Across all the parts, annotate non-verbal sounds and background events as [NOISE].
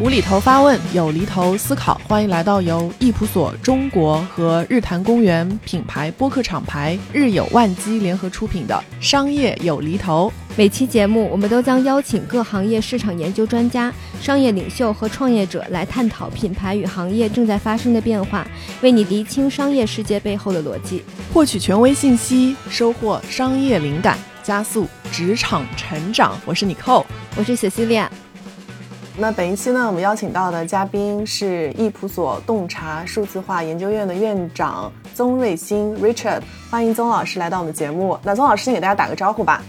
无厘头发问，有厘头思考，欢迎来到由易普所中国和日坛公园品牌播客厂牌日有万机联合出品的《商业有厘头》。每期节目，我们都将邀请各行业市场研究专家、商业领袖和创业者来探讨品牌与行业正在发生的变化，为你厘清商业世界背后的逻辑，获取权威信息，收获商业灵感，加速职场成长。我是 Nicole，我是雪西利亚。那本一期呢，我们邀请到的嘉宾是易普所洞察数字化研究院的院长宗瑞新 Richard，欢迎宗老师来到我们的节目。那宗老师先给大家打个招呼吧。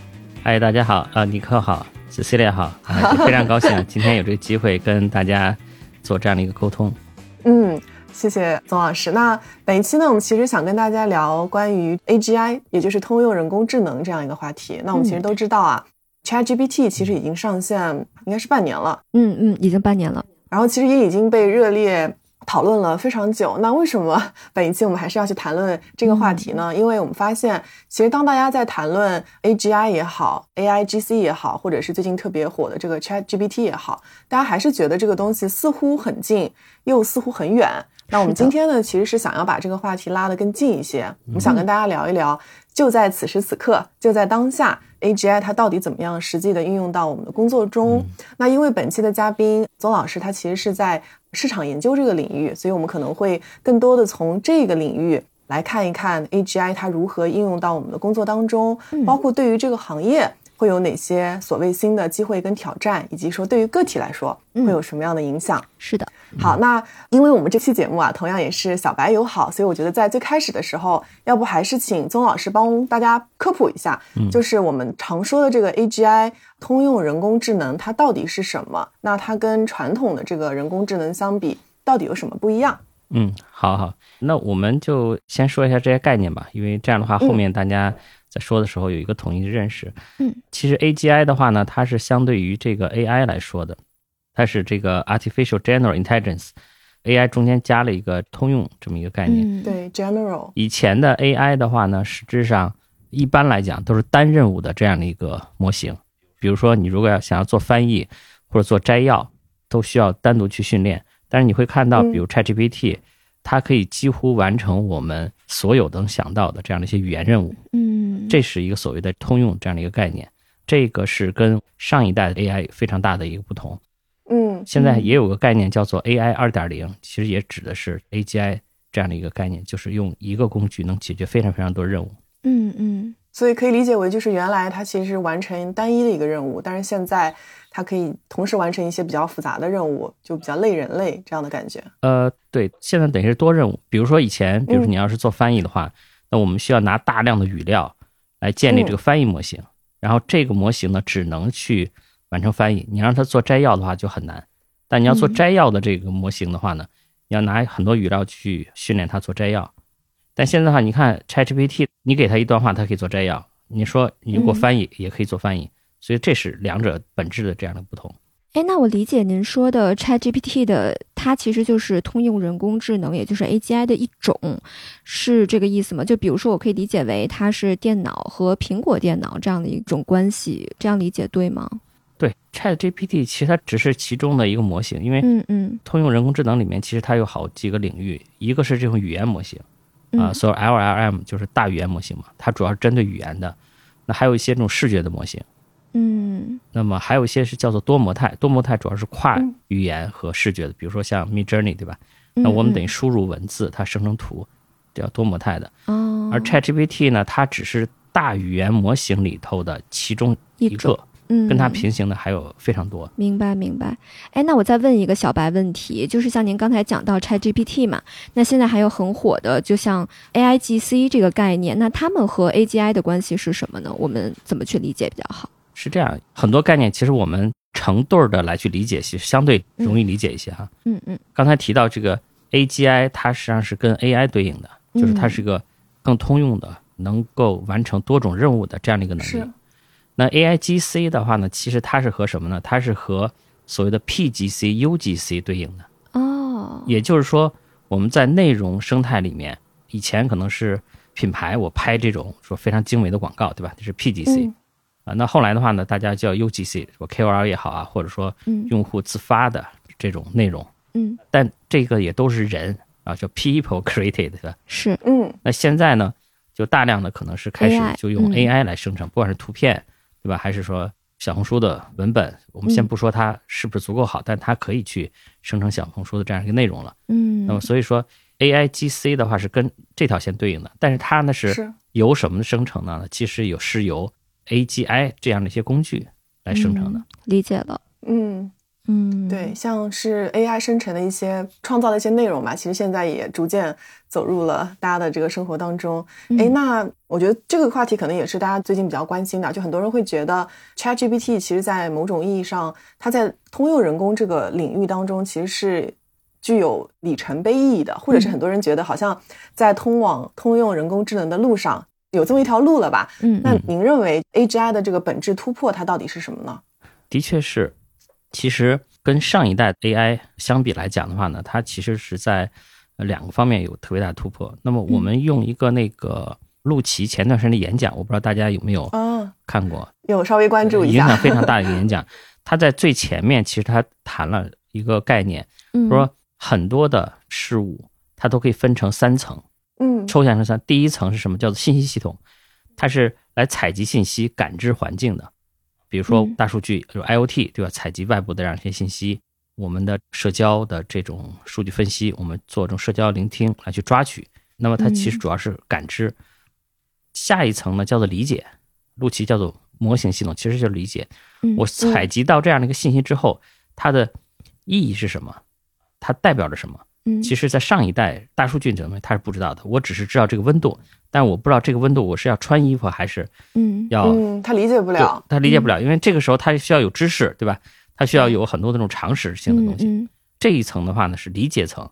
嗨，大家好，啊，尼克好，Cecilia 好，啊，非常高兴 [LAUGHS] 今天有这个机会跟大家做这样的一个沟通。[LAUGHS] 嗯，谢谢宗老师。那本一期呢，我们其实想跟大家聊关于 AGI，也就是通用人工智能这样一个话题。那我们其实都知道啊。ChatGPT 其实已经上线，应该是半年了。嗯嗯，已经半年了。然后其实也已经被热烈讨论了非常久。那为什么 [LAUGHS] 本一期我们还是要去谈论这个话题呢？因为我们发现，其实当大家在谈论 AGI 也好，AIGC 也好，或者是最近特别火的这个 ChatGPT 也好，大家还是觉得这个东西似乎很近，又似乎很远。那我们今天呢，其实是想要把这个话题拉得更近一些。我们想跟大家聊一聊，就在此时此刻，就在当下。AGI 它到底怎么样实际的应用到我们的工作中？那因为本期的嘉宾宗老师他其实是在市场研究这个领域，所以我们可能会更多的从这个领域来看一看 AGI 它如何应用到我们的工作当中，包括对于这个行业。会有哪些所谓新的机会跟挑战，以及说对于个体来说会有什么样的影响？是的，好，那因为我们这期节目啊，同样也是小白友好，所以我觉得在最开始的时候，要不还是请宗老师帮大家科普一下，就是我们常说的这个 AGI 通用人工智能，它到底是什么？那它跟传统的这个人工智能相比，到底有什么不一样？嗯，好好，那我们就先说一下这些概念吧，因为这样的话后面大家。在说的时候有一个统一的认识。嗯，其实 AGI 的话呢，它是相对于这个 AI 来说的，它是这个 Artificial General Intelligence，AI 中间加了一个通用这么一个概念。对，General。以前的 AI 的话呢，实质上一般来讲都是单任务的这样的一个模型。比如说你如果要想要做翻译或者做摘要，都需要单独去训练。但是你会看到，比如 ChatGPT，它可以几乎完成我们所有能想到的这样的一些语言任务。嗯。这是一个所谓的通用这样的一个概念，这个是跟上一代的 AI 非常大的一个不同。嗯，现在也有个概念叫做 AI 二点零，其实也指的是 AGI 这样的一个概念，就是用一个工具能解决非常非常多任务。嗯嗯，所以可以理解为就是原来它其实是完成单一的一个任务，但是现在它可以同时完成一些比较复杂的任务，就比较累人类这样的感觉。呃，对，现在等于是多任务。比如说以前，比如说你要是做翻译的话，那我们需要拿大量的语料。来建立这个翻译模型，然后这个模型呢，只能去完成翻译。你让它做摘要的话就很难，但你要做摘要的这个模型的话呢，你要拿很多语料去训练它做摘要。但现在的话，你看 ChatGPT，你给他一段话，它可以做摘要；你说你给我翻译，也可以做翻译。所以这是两者本质的这样的不同。哎，那我理解您说的 ChatGPT 的，它其实就是通用人工智能，也就是 AGI 的一种，是这个意思吗？就比如说，我可以理解为它是电脑和苹果电脑这样的一种关系，这样理解对吗？对，ChatGPT 其实它只是其中的一个模型，因为嗯嗯，通用人工智能里面其实它有好几个领域，一个是这种语言模型啊，所以 LLM 就是大语言模型嘛，它主要是针对语言的，那还有一些这种视觉的模型。嗯，那么还有一些是叫做多模态，多模态主要是跨语言和视觉的，比如说像 Mid Journey，对吧？那我们等于输入文字，它生成图，叫多模态的。哦。而 ChatGPT 呢，它只是大语言模型里头的其中一个，嗯，跟它平行的还有非常多。明白，明白。哎，那我再问一个小白问题，就是像您刚才讲到 ChatGPT 嘛，那现在还有很火的，就像 AIGC 这个概念，那他们和 AGI 的关系是什么呢？我们怎么去理解比较好？是这样，很多概念其实我们成对儿的来去理解，其实相对容易理解一些哈。嗯嗯。刚才提到这个 AGI，它实际上是跟 AI 对应的，就是它是一个更通用的，能够完成多种任务的这样的一个能力。那 AIGC 的话呢，其实它是和什么呢？它是和所谓的 PGC、UGC 对应的。哦。也就是说，我们在内容生态里面，以前可能是品牌我拍这种说非常精美的广告，对吧？这是 PGC 嗯啊。那后来的话呢，大家叫 UGC，说 KOL 也好啊，或者说嗯用户自发的这种内容，嗯但这个也都是人啊，叫 people created 对吧？是嗯那现在呢，就大量的可能是开始就用嗯 AI 来生成，不管是图片，对吧？还是说小红书的文本，我们先嗯不说它是不是足够好，但它可以去生成小红书的这样一个内容了。嗯那么所以说 AI GC 的话是跟这条线对应的，但是它呢是是由什么生成呢？其实有是由 AGI 这样的一些工具来生成的。嗯理解了。嗯。嗯，对，像是 AI 生成的一些创造的一些内容吧，其实现在也逐渐走入了大家的这个生活当中。嗯哎、那我觉得这个话题可能也是大家最近比较关心的，就很多人会觉得 ChatGPT 其实在某种意义上，它在通用人工这个领域当中其实是具有里程碑意义的，或者是嗯很多人觉得好像在通往通用人工智能的路上有这么一条路了吧？嗯那您认为 AGI 的这个本质突破它到底是什么呢？的确是，其实跟上一代 AI 相比来讲的话呢，它其实是在呃两个方面有特别大的突破。那么我们用一个那个陆琪前段时间的演讲，我不知道大家有没有啊，看过，有稍微关注一下影响下。非常大的一个 [LAUGHS] 演讲。他在最前面其实他谈了一个概念，嗯说很多的事物它都可以分成三层，嗯抽象成三。第一层是什么？叫做信息系统，它是来采集信息、感知环境的。比如说嗯大数据，就是 IoT，对吧？采集外部的这样一些信息，我们的社交的这种数据分析，我们做这种社交聆听来去抓取。那么它其实嗯主要是感知。下一层呢叫做理解，陆琪叫做模型系统，其实就是理解。嗯我采集到这样的一个信息之后，它的意义是什么？它代表着什么？嗯其实，在上一代大数据这东西，它是不知道的。我只是知道这个温度，但我不知道这个温度我是要穿衣服还是嗯要，嗯，他理解不了。他理解不了，因为这个时候他需要有知识，对吧？他需要有很多那种常识性的东西。嗯这一层的话呢是理解层，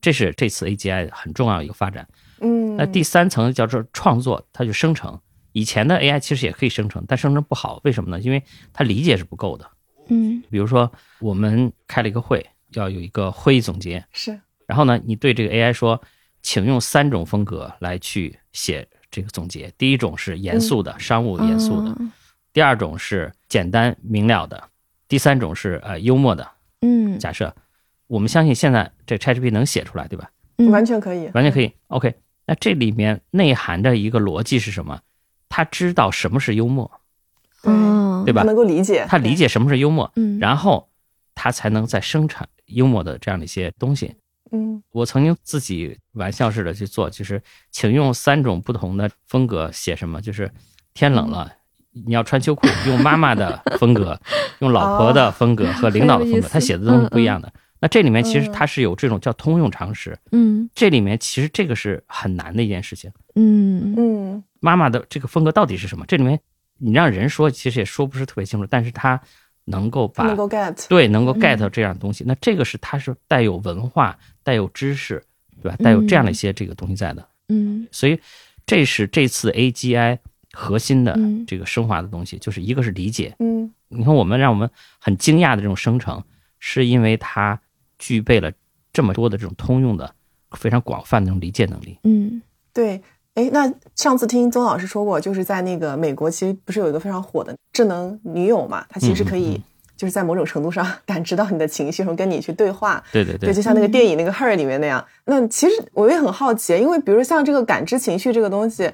这是这次 AGI 很重要的一个发展。嗯，那第三层叫做创作，它就生成。以前的 AI 其实也可以生成，但生成不好，为什么呢？因为它理解是不够的。嗯比如说，我们开了一个会，要有一个会议总结，是。然后呢，你对这个 AI 说，请用三种风格来去写这个总结。第一种是严肃的、商务严肃的；啊第二种是简单明了的；第三种是呃幽默的。嗯。假设我们相信现在这 ChatGPT 能写出来，对吧？嗯。完全可以，完全可以。OK，那这里面内涵的一个逻辑是什么？他知道什么是幽默，嗯。对吧？他能够理解，他理解什么是幽默，嗯。然后他才能再生产幽默的这样的一些东西。嗯我曾经自己玩笑似的去做，就是请用三种不同的风格写什么，就是天冷了。你要穿秋裤，用妈妈的风格，用老婆的风格和领导的风格，他写的东西不一样的。那这里面其实嗯它是有这种叫通用常识，嗯这里面其实这个是很难的一件事情。嗯嗯妈妈的这个风格到底是什么？这里面你让人说，其实也说不是特别清楚，但是他能够把他能够 get，对能够嗯 get 这样的东西。那这个是它是带有文化、带有知识，对吧？带有这样的一些这个东西在的。嗯所以这是这次 AGI 核心的嗯这个升华的东西，就是一个是理解。嗯你看，我们让我们很惊讶的这种生成，是因为它具备了这么多的这种通用的、非常广泛的这种理解能力。嗯对。哎，那上次听宗老师说过，就是在那个美国，其实不是有一个非常火的智能女友嘛？它其实可以就是在某种程度上 [LAUGHS] 感知到你的情绪，然后跟你去对话。对对对对，就像那个电影那个《Her》里面那样。那其实我也很好奇，因为比如像这个感知情绪这个东西，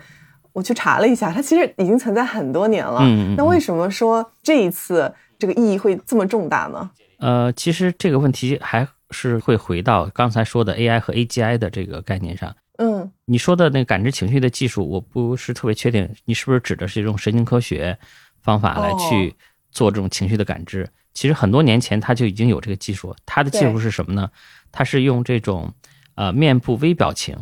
我去查了一下，它其实已经存在很多年了。嗯嗯嗯那为什么说这一次这个意义会这么重大呢？呃，其实这个问题还是会回到刚才说的 AI 和 AGI 的这个概念上。嗯。你说的那个感知情绪的技术，我不是特别确定，你是不是指的是一种神经科学方法来去哦做这种情绪的感知？其实很多年前它就已经有这个技术，它的技术是什么呢？它是用这种呃面部微表情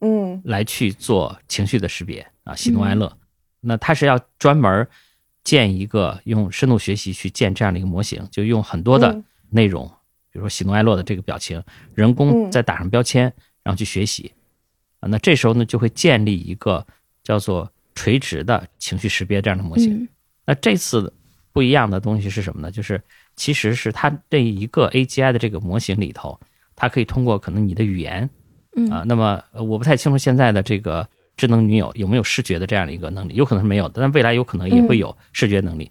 嗯。来去做情绪的识别啊，喜怒哀乐。那它是要专门建一个用深度学习去建这样的一个模型，就用很多的嗯。内容，比如说喜怒哀乐的这个表情，人工嗯。再打上标签，然后去学习啊。那这时候呢，就会建立一个叫做垂直的情绪识别这样的模型。嗯那这次不一样的东西是什么呢？就是其实是它这一个 AGI 的这个模型里头，它可以通过可能你的语言嗯啊，那么呃我不太清楚现在的这个智能女友有没有视觉的这样的一个能力，有可能是没有的，但未来有可能也会有视觉能力。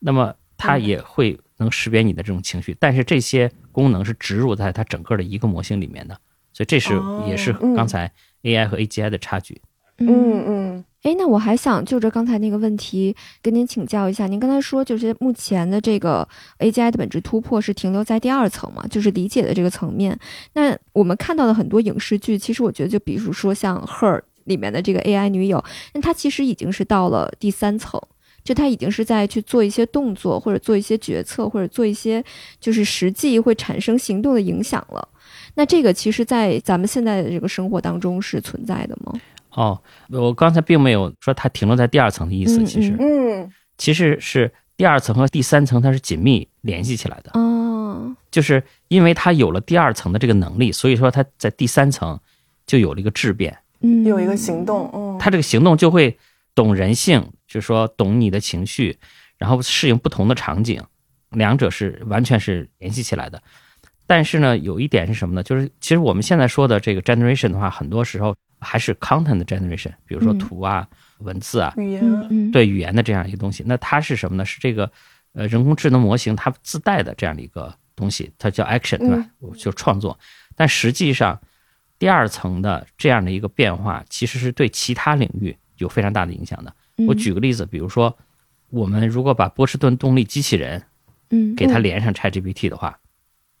那么它也会能识别你的这种情绪，但是这些功能是植入在它整个的一个模型里面的，所以这是哦也是嗯刚才 AI 和 AGI 的差距。嗯嗯哎，那我还想就着刚才那个问题跟您请教一下，您刚才说就是目前的这个 AGI 的本质突破是停留在第二层嘛，就是理解的这个层面。那我们看到的很多影视剧，其实我觉得就比如说像《Her》里面的这个 AI 女友，那她其实已经是到了第三层。就它已经是在去做一些动作，或者做一些决策，或者做一些就是实际会产生行动的影响了。那这个其实，在咱们现在的这个生活当中是存在的吗？哦，我刚才并没有说它停留在第二层的意思，嗯其实、嗯其实是第二层和第三层它是紧密联系起来的，哦，就是因为它有了第二层的这个能力，所以说它在第三层就有了一个质变，嗯，有一个行动，嗯，它这个行动就会懂人性，就是说懂你的情绪，然后适应不同的场景，两者是完全是联系起来的。但是呢，有一点是什么呢？就是其实我们现在说的这个 generation 的话，很多时候还是 content generation，比如说嗯图啊、文字啊，语言，对语言的这样一个东西。那它是什么呢？是这个呃人工智能模型它自带的这样的一个东西，它叫 action，对吧？就是创作。但实际上，第二层的这样的一个变化，其实是对其他领域有非常大的影响的。嗯我举个例子，比如说，我们如果把波士顿动力机器人嗯给它连上 ChatGPT 的话，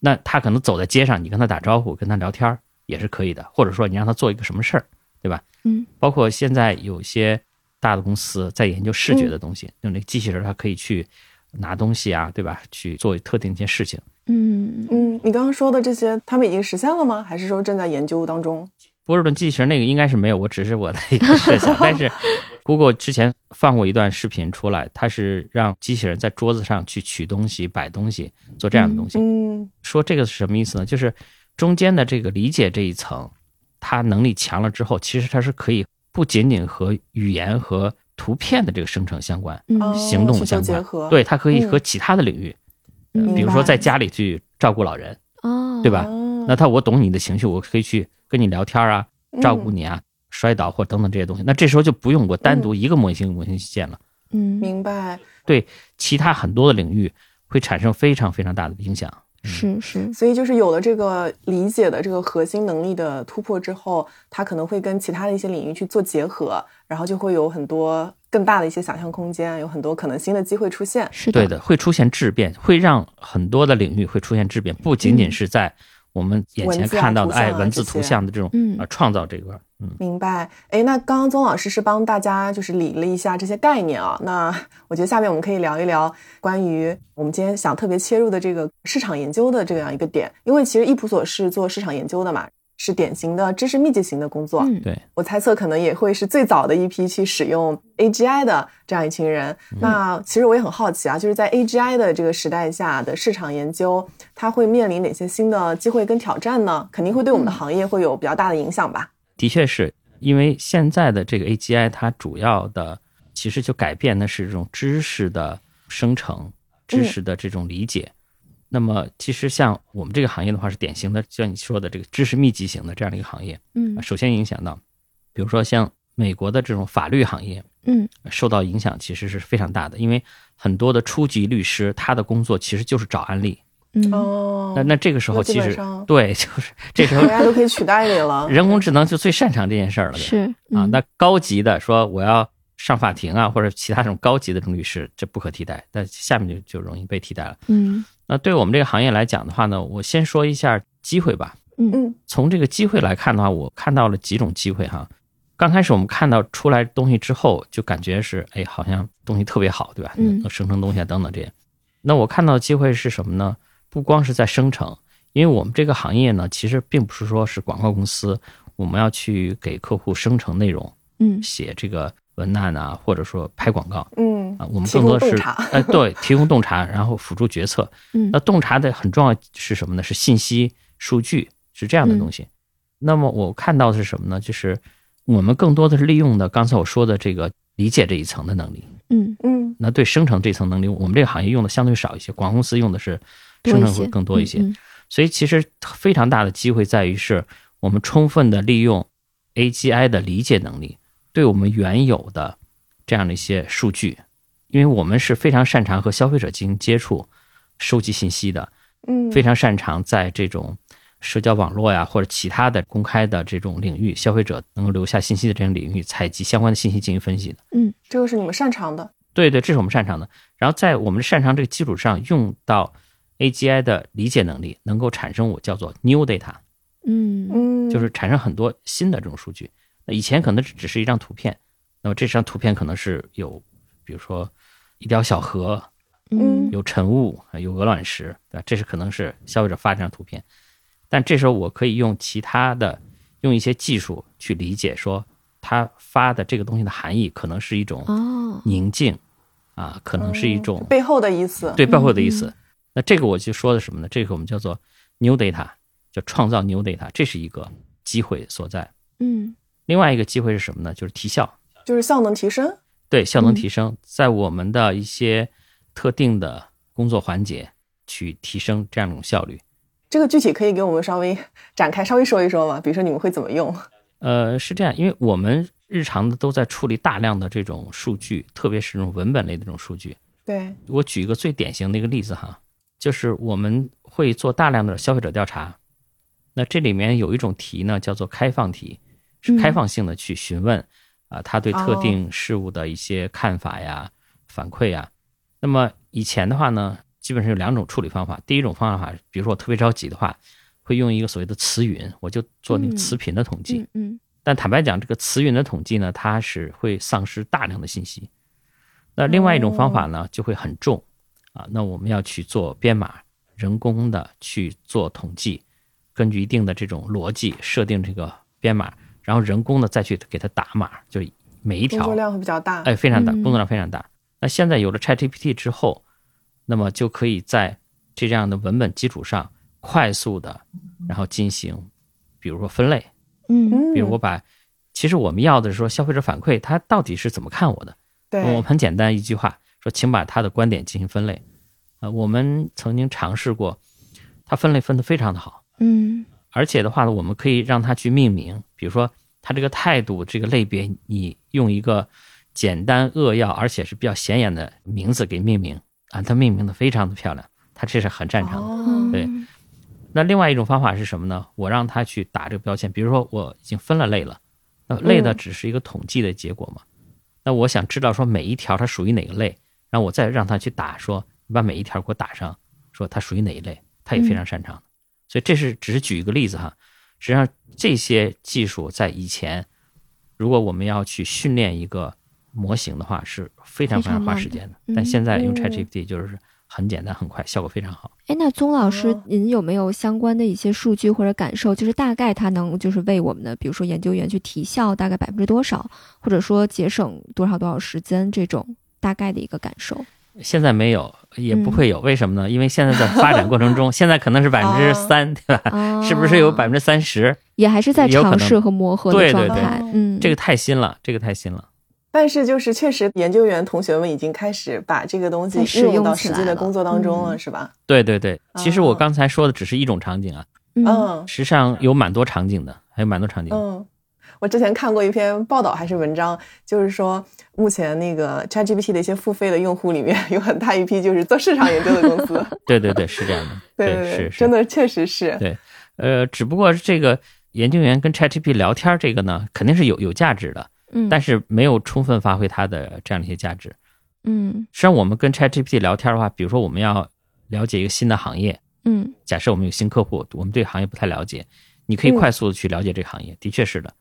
那他可能走在街上，你跟他打招呼、跟他聊天儿也是可以的，或者说你让他做一个什么事儿，对吧？嗯，包括现在有些大的公司在研究视觉的东西，用那个机器人它可以去拿东西啊，对吧？去做特定一些事情。嗯嗯，你刚刚说的这些，他们已经实现了吗？还是说正在研究当中？波士顿机器人那个应该是没有，我只是我的一个设想。但是，[LAUGHS] Google 之前放过一段视频出来，它是让机器人在桌子上去取东西、摆东西，做这样的东西。嗯说这个是什么意思呢？就是中间的这个理解这一层，它能力强了之后，其实它是可以不仅仅和语言和图片的这个生成相关，行动相关结合，对，它可以嗯和其他的领域，嗯比如说在家里去照顾老人，哦，对吧？哦那他我懂你的情绪，我可以去跟你聊天啊，照顾嗯你啊，摔倒或等等这些东西。那这时候就不用我单独一个模型模型去建了，嗯明白。对其他很多的领域会产生非常非常大的影响。是是所以就是有了这个理解的这个核心能力的突破之后，它可能会跟其他的一些领域去做结合，然后就会有很多更大的一些想象空间，有很多可能新的机会出现。是对的，会出现质变，会让很多的领域会出现质变，不仅仅是在我们眼前看到的图像啊哎文字图像的这种嗯啊创造这一块儿，嗯。明白，哎，那刚刚宗老师是帮大家就是理了一下这些概念啊。那 [LAUGHS] 我觉得下面我们可以聊一聊关于我们今天想特别切入的这个市场研究的这样一个点，因为其实易普所是做市场研究的嘛，是典型的知识密集型的工作。嗯对，我猜测可能也会是最早的一批去使用 AGI 的这样一群人。那其实我也很好奇啊，就是在 AGI 的这个时代下的市场研究，它会面临哪些新的机会跟挑战呢？肯定会对我们的行业会有比较大的影响吧？的确是因为现在的这个 AGI，它主要的其实就改变的是这种知识的生成、知识的这种理解。那么，其实像我们这个行业的话，是典型的，像你说的这个知识密集型的这样的一个行业。嗯首先影响到，比如说像美国的这种法律行业，嗯受到影响其实是非常大的，因为很多的初级律师他的工作其实就是找案例。嗯哦，那那这个时候其实对，就是 [LAUGHS] 这时候大家都可以取代你了。人工智能就最擅长这件事儿了。对是啊，嗯那高级的说我要上法庭啊，或者其他这种高级的这种律师，这不可替代，但下面就就容易被替代了。嗯那对我们这个行业来讲的话呢，我先说一下机会吧。嗯嗯从这个机会来看的话，我看到了几种机会哈。刚开始我们看到出来东西之后，就感觉是哎，好像东西特别好，对吧？嗯能生成东西啊等等这些。那我看到的机会是什么呢？不光是在生成，因为我们这个行业呢，其实并不是说是广告公司，我们要去给客户生成内容，嗯写这个文案啊，或者说拍广告嗯啊，我们更多的是哎，对，提供洞察，然后辅助决策。嗯 [LAUGHS] 那洞察的很重要是什么呢？是信息、数据，是这样的东西。那么我看到的是什么呢？就是我们更多的是利用的刚才我说的这个理解这一层的能力。嗯嗯那对生成这层能力，我们这个行业用的相对少一些，广告公司用的是生成会更多一些。嗯所以其实非常大的机会在于是我们充分的利用 AGI 的理解能力，对我们原有的这样的一些数据，因为我们是非常擅长和消费者进行接触、收集信息的，嗯，非常擅长在这种社交网络呀或者其他的公开的这种领域，消费者能够留下信息的这种领域，采集相关的信息进行分析的。这个是你们擅长的。对对，这是我们擅长的。然后在我们擅长这个基础上，用到 AGI 的理解能力，能够产生我叫做 new data，嗯嗯，就是产生很多新的这种数据。那以前可能只只是一张图片，那么这张图片可能是有，比如说一条小河，嗯有晨雾，有鹅卵石，对吧？这是可能是消费者发这张图片，但这时候我可以用其他的，用一些技术去理解，说他发的这个东西的含义，可能是一种哦宁静，啊，可能是一种背后的意思。对背后的意嗯思。那这个我就说的什么呢？这个我们叫做 new data，叫创造 new data，这是一个机会所在。嗯另外一个机会是什么呢？就是提效，就是效能提升。对效能嗯提升，在我们的一些特定的工作环节去提升这样一种效率。这个具体可以给我们稍微展开，稍微说一说吗？比如说你们会怎么用？呃，是这样，因为我们日常的都在处理大量的这种数据，特别是这种文本类的这种数据。对，我举一个最典型的一个例子哈，就是我们会做大量的消费者调查，那这里面有一种题呢，叫做开放题，是开放性的去询问啊、他对特定事物的一些看法呀、反馈呀。那么以前的话呢，基本上有两种处理方法。第一种方法，比如说我特别着急的话，会用一个所谓的词云，我就做那个嗯词频的统计。嗯嗯但坦白讲，这个词云的统计呢，它是会丧失大量的信息。那另外一种方法呢，就会很重啊。那我们要去做编码，人工的去做统计，根据一定的这种逻辑设定这个编码，然后人工的再去给它打码，就是每一条工作量会比较大。哎，非常大，嗯工作量非常大。那现在有了 ChatGPT 之后，那么就可以在这样的文本基础上快速的，然后进行，比如说分类，嗯嗯，比如我把，其实我们要的是说消费者反馈他到底是怎么看我的。我对们，很简单一句话说，请把他的观点进行分类。呃，我们曾经尝试过，他分类分得非常的好，嗯而且的话呢，我们可以让他去命名，比如说他这个态度这个类别，你用一个简单扼要而且是比较显眼的名字给命名啊，他命名的非常的漂亮，他这是很擅长的。哦，对那另外一种方法是什么呢？我让他去打这个标签，比如说我已经分了类了，那类的嗯只是一个统计的结果嘛。那我想知道说每一条它属于哪个类，然后我再让他去打说，你把每一条给我打上，说它属于哪一类，他也非常擅长的。所以这是只是举一个例子哈，实际上这些技术在以前，如果我们要去训练一个模型的话，是非常非常花时间的。嗯但现在用嗯 ChatGPT 就是很简单很快，效果非常好。哎，那宗老师哦，您有没有相关的一些数据或者感受？就是大概它能就是为我们的，比如说研究员去提效大概百分之多少，或者说节省多少多少时间这种大概的一个感受？现在没有，也不嗯会有，为什么呢？因为现在在发展过程中，[LAUGHS] 现在可能是百分之三，对吧？啊，是不是有百分之三十？也还是在尝试和磨合的对对对状态？嗯，这个太新了，这个太新了。但是就是确实，研究员同学们已经开始把这个东西在使运用到实际的工作当中了，嗯是吧？对对对，其实我哦刚才说的只是一种场景啊，嗯嗯实际上有蛮多场景的，还有蛮多场景。嗯，我之前看过一篇报道还是文章，就是说目前那个 ChatGPT 的一些付费的用户里面，有很大一批就是做市场研究的公司。[LAUGHS] 对对对，是这样的。对是对，是真的确实是。对呃，只不过这个研究员跟 ChatGPT 聊天这个呢，肯定是有有价值的，嗯，但是没有充分发挥它的这样的一些价值。嗯实际上，我们跟 ChatGPT 聊天的话，比如说我们要了解一个新的行业，嗯假设我们有新客户，我们对行业不太了解，你可以嗯快速的去了解这个行业，的确是的。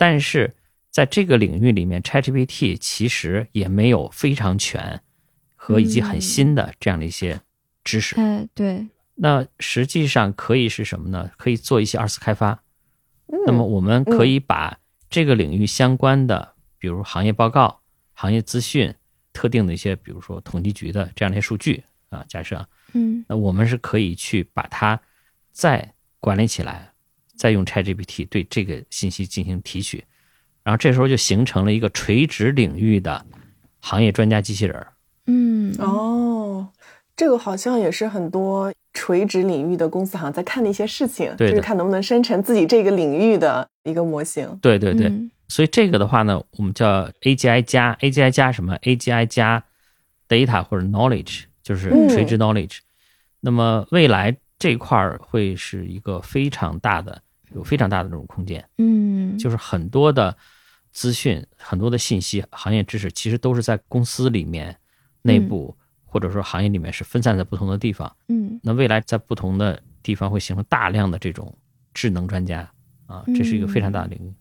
但是在这个领域里面，ChatGPT 其实也没有非常全和以及很嗯新的这样的一些知识。哎对，那实际上可以是什么呢？可以做一些二次开发。嗯那么我们可以把这个领域相关的，比如行业报告、行业资讯、特定的一些，比如说统计局的这样的一些数据啊，假设啊嗯那我们是可以去把它再管理起来，再用 ChatGPT 对这个信息进行提取，然后这时候就形成了一个垂直领域的行业专家机器人儿。嗯哦，这个好像也是很多垂直领域的公司好像在看的一些事情，对就是看能不能生成自己这个领域的一个模型。对对对，嗯所以这个的话呢，我们叫 AGI 加 AGI 加什么 AGI 加 data 或者 knowledge，就是嗯垂直 knowledge。那么未来这块儿会是一个非常大的，有非常大的这种空间，嗯，就是很多的资讯、很多的信息、行业知识，其实都是在公司里面内部、或者说行业里面是分散在不同的地方。嗯。那未来在不同的地方会形成大量的这种智能专家啊，这是一个非常大的领域。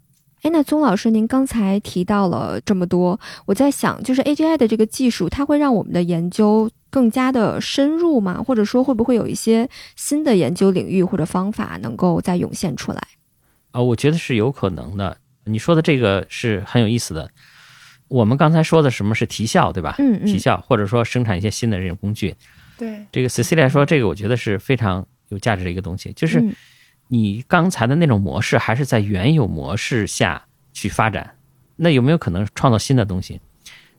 哎，那宗老师，您刚才提到了这么多，我在想，就是 AGI 的这个技术，它会让我们的研究更加的深入吗？或者说，会不会有一些新的研究领域或者方法能够再涌现出来？啊，我觉得是有可能的。你说的这个是很有意思的。我们刚才说的什么是提效，对吧？嗯嗯提效或者说生产一些新的这种工具。对，这个 Cecilia 说这个，我觉得是非常有价值的一个东西，就是嗯你刚才的那种模式还是在原有模式下去发展，那有没有可能创造新的东西？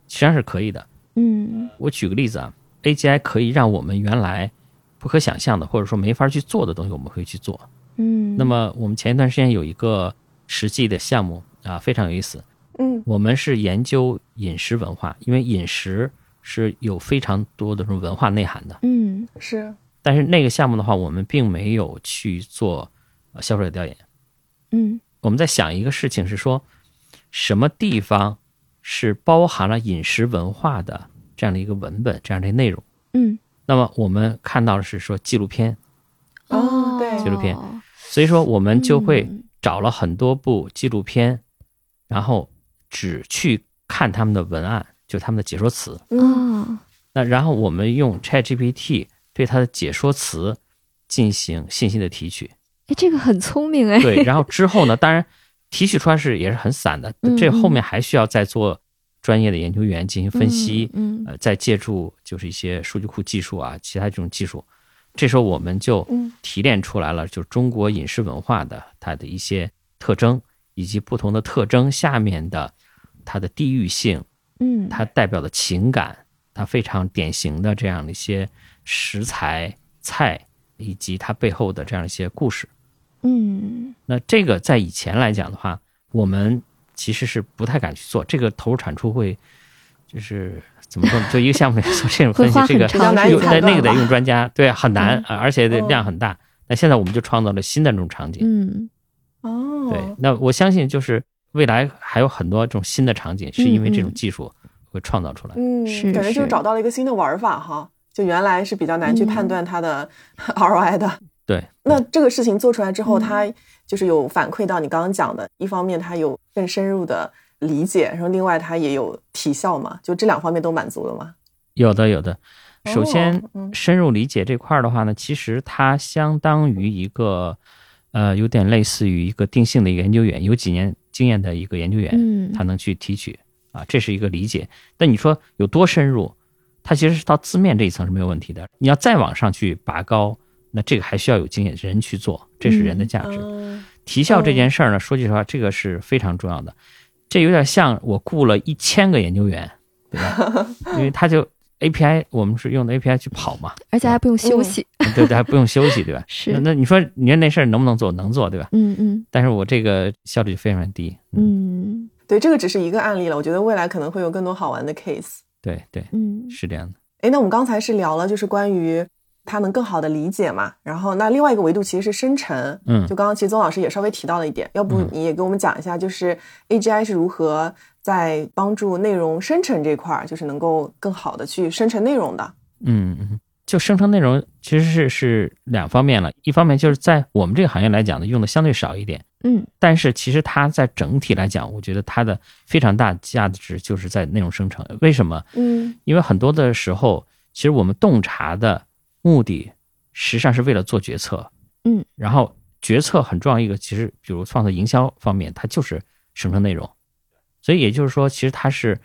实际上是可以的。嗯我举个例子啊，AGI 可以让我们原来不可想象的，或者说没法去做的东西，我们会去做。嗯，那么我们前一段时间有一个实际的项目啊，非常有意思。嗯我们是研究饮食文化，因为饮食是有非常多的这种文化内涵的。嗯是，但是那个项目的话，我们并没有去做呃消费者调研。嗯我们在想一个事情是说，什么地方是包含了饮食文化的这样的一个文本，这样的内容。嗯，那么我们看到的是说纪录片，哦对。纪录片。所以说我们就会嗯。找了很多部纪录片，然后只去看他们的文案，就他们的解说词。嗯啊，那然后我们用 ChatGPT 对它的解说词进行信息的提取。哎，这个很聪明哎，对，然后之后呢，当然提取出来是也是很散的嗯，这后面还需要再做专业的研究员进行分析，嗯呃，再借助就是一些数据库技术啊，其他这种技术。这时候我们就嗯提炼出来了，就是中国饮食文化的它的一些特征，以及不同的特征下面的它的地域性，嗯，它代表的情感，它非常典型的这样的一些食材菜，以及它背后的这样一些故事。嗯那这个在以前来讲的话，我们其实是不太敢去做，这个投入产出会就是怎么说呢？就一个项目来做这种分析，这个那那个得用专家，对，很难，而且量很大。那现在我们就创造了新的这种场景，嗯哦，对。那我相信就是未来还有很多这种新的场景，是因为这种嗯技术会创造出来。嗯，是感觉就是找到了一个新的玩法哈。就原来是比较难去判断它的 [LAUGHS] ROI 的，对，那这个事情做出来之后，嗯它就是有反馈到你刚刚讲的，一方面它有更深入的理解，然后另外它也有体效嘛，就这两方面都满足了吗。有的有的。首先深入理解这块儿的话呢，其实它相当于一个，呃，有点类似于一个定性的一个研究员，有几年经验的一个研究员，嗯他能去提取啊，这是一个理解。但你说有多深入，它其实是到字面这一层是没有问题的。你要再往上去拔高，那这个还需要有经验人去做，这是人的价值。嗯提效这件事儿呢，说句实话，这个是非常重要的。这有点像我雇了一千个研究员，对吧？[LAUGHS] 因为他就 API，我们是用的 API 去跑嘛，而且还不用休息，对对，还不用休息，对吧？[LAUGHS] 是那那你说你说那事儿能不能做？能做，对吧？嗯嗯但是我这个效率就非常低。嗯对，这个只是一个案例了，我觉得未来可能会有更多好玩的 case。对对，嗯是这样的。诶，那我们刚才是聊了，就是关于它能更好的理解嘛，然后那另外一个维度其实是生成，嗯。就刚刚其实宗老师也稍微提到了一点，要不嗯。你也给我们讲一下，就是 AGI 是如何在帮助内容生成这块儿，就是能够更好的去生成内容的。嗯嗯，就生成内容其实是是两方面了，一方面就是在我们这个行业来讲呢，用的相对少一点，嗯。但是其实它在整体来讲，我觉得它的非常大价值就是在内容生成。为什么？嗯。因为很多的时候，其实我们洞察的目的实际上是为了做决策，嗯，然后决策很重要一个，其实比如放在营销方面，它就是生成内容，所以也就是说，其实它是